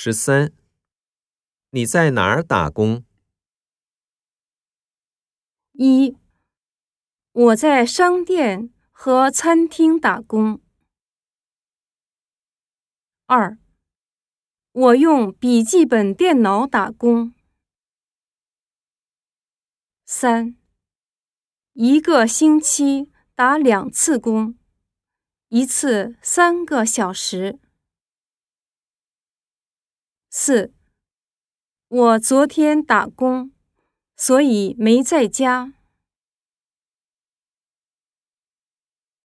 十三，你在哪儿打工？一，我在商店和餐厅打工。二，我用笔记本电脑打工。三，一个星期打两次工，一次三个小时。四，我昨天打工，所以没在家。